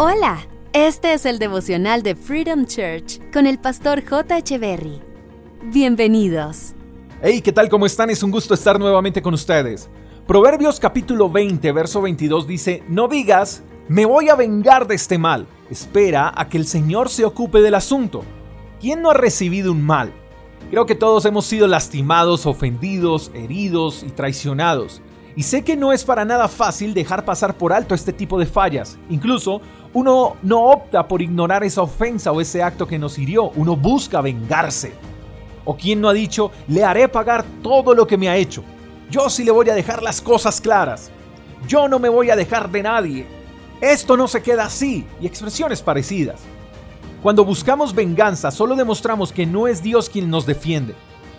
Hola, este es el devocional de Freedom Church con el pastor J. Berry. Bienvenidos. Hey, ¿qué tal? ¿Cómo están? Es un gusto estar nuevamente con ustedes. Proverbios capítulo 20, verso 22 dice, no digas, me voy a vengar de este mal. Espera a que el Señor se ocupe del asunto. ¿Quién no ha recibido un mal? Creo que todos hemos sido lastimados, ofendidos, heridos y traicionados. Y sé que no es para nada fácil dejar pasar por alto este tipo de fallas. Incluso uno no opta por ignorar esa ofensa o ese acto que nos hirió, uno busca vengarse. O quien no ha dicho, le haré pagar todo lo que me ha hecho. Yo sí le voy a dejar las cosas claras. Yo no me voy a dejar de nadie. Esto no se queda así. Y expresiones parecidas. Cuando buscamos venganza, solo demostramos que no es Dios quien nos defiende.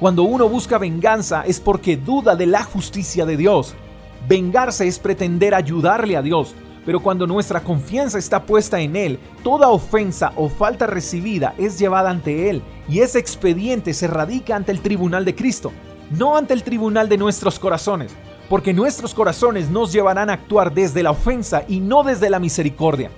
Cuando uno busca venganza es porque duda de la justicia de Dios. Vengarse es pretender ayudarle a Dios, pero cuando nuestra confianza está puesta en Él, toda ofensa o falta recibida es llevada ante Él y ese expediente se radica ante el tribunal de Cristo, no ante el tribunal de nuestros corazones, porque nuestros corazones nos llevarán a actuar desde la ofensa y no desde la misericordia.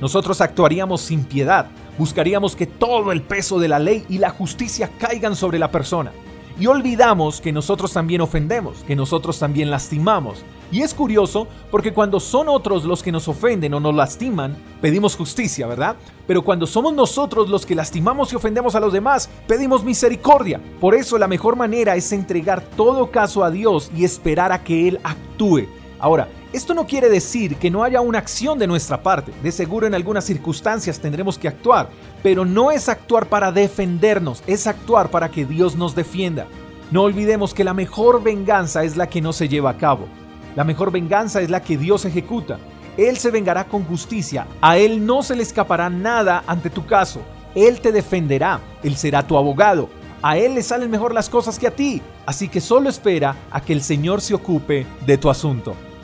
Nosotros actuaríamos sin piedad, buscaríamos que todo el peso de la ley y la justicia caigan sobre la persona. Y olvidamos que nosotros también ofendemos, que nosotros también lastimamos. Y es curioso porque cuando son otros los que nos ofenden o nos lastiman, pedimos justicia, ¿verdad? Pero cuando somos nosotros los que lastimamos y ofendemos a los demás, pedimos misericordia. Por eso la mejor manera es entregar todo caso a Dios y esperar a que Él actúe. Ahora, esto no quiere decir que no haya una acción de nuestra parte. De seguro en algunas circunstancias tendremos que actuar, pero no es actuar para defendernos, es actuar para que Dios nos defienda. No olvidemos que la mejor venganza es la que no se lleva a cabo. La mejor venganza es la que Dios ejecuta. Él se vengará con justicia. A Él no se le escapará nada ante tu caso. Él te defenderá. Él será tu abogado. A Él le salen mejor las cosas que a ti. Así que solo espera a que el Señor se ocupe de tu asunto.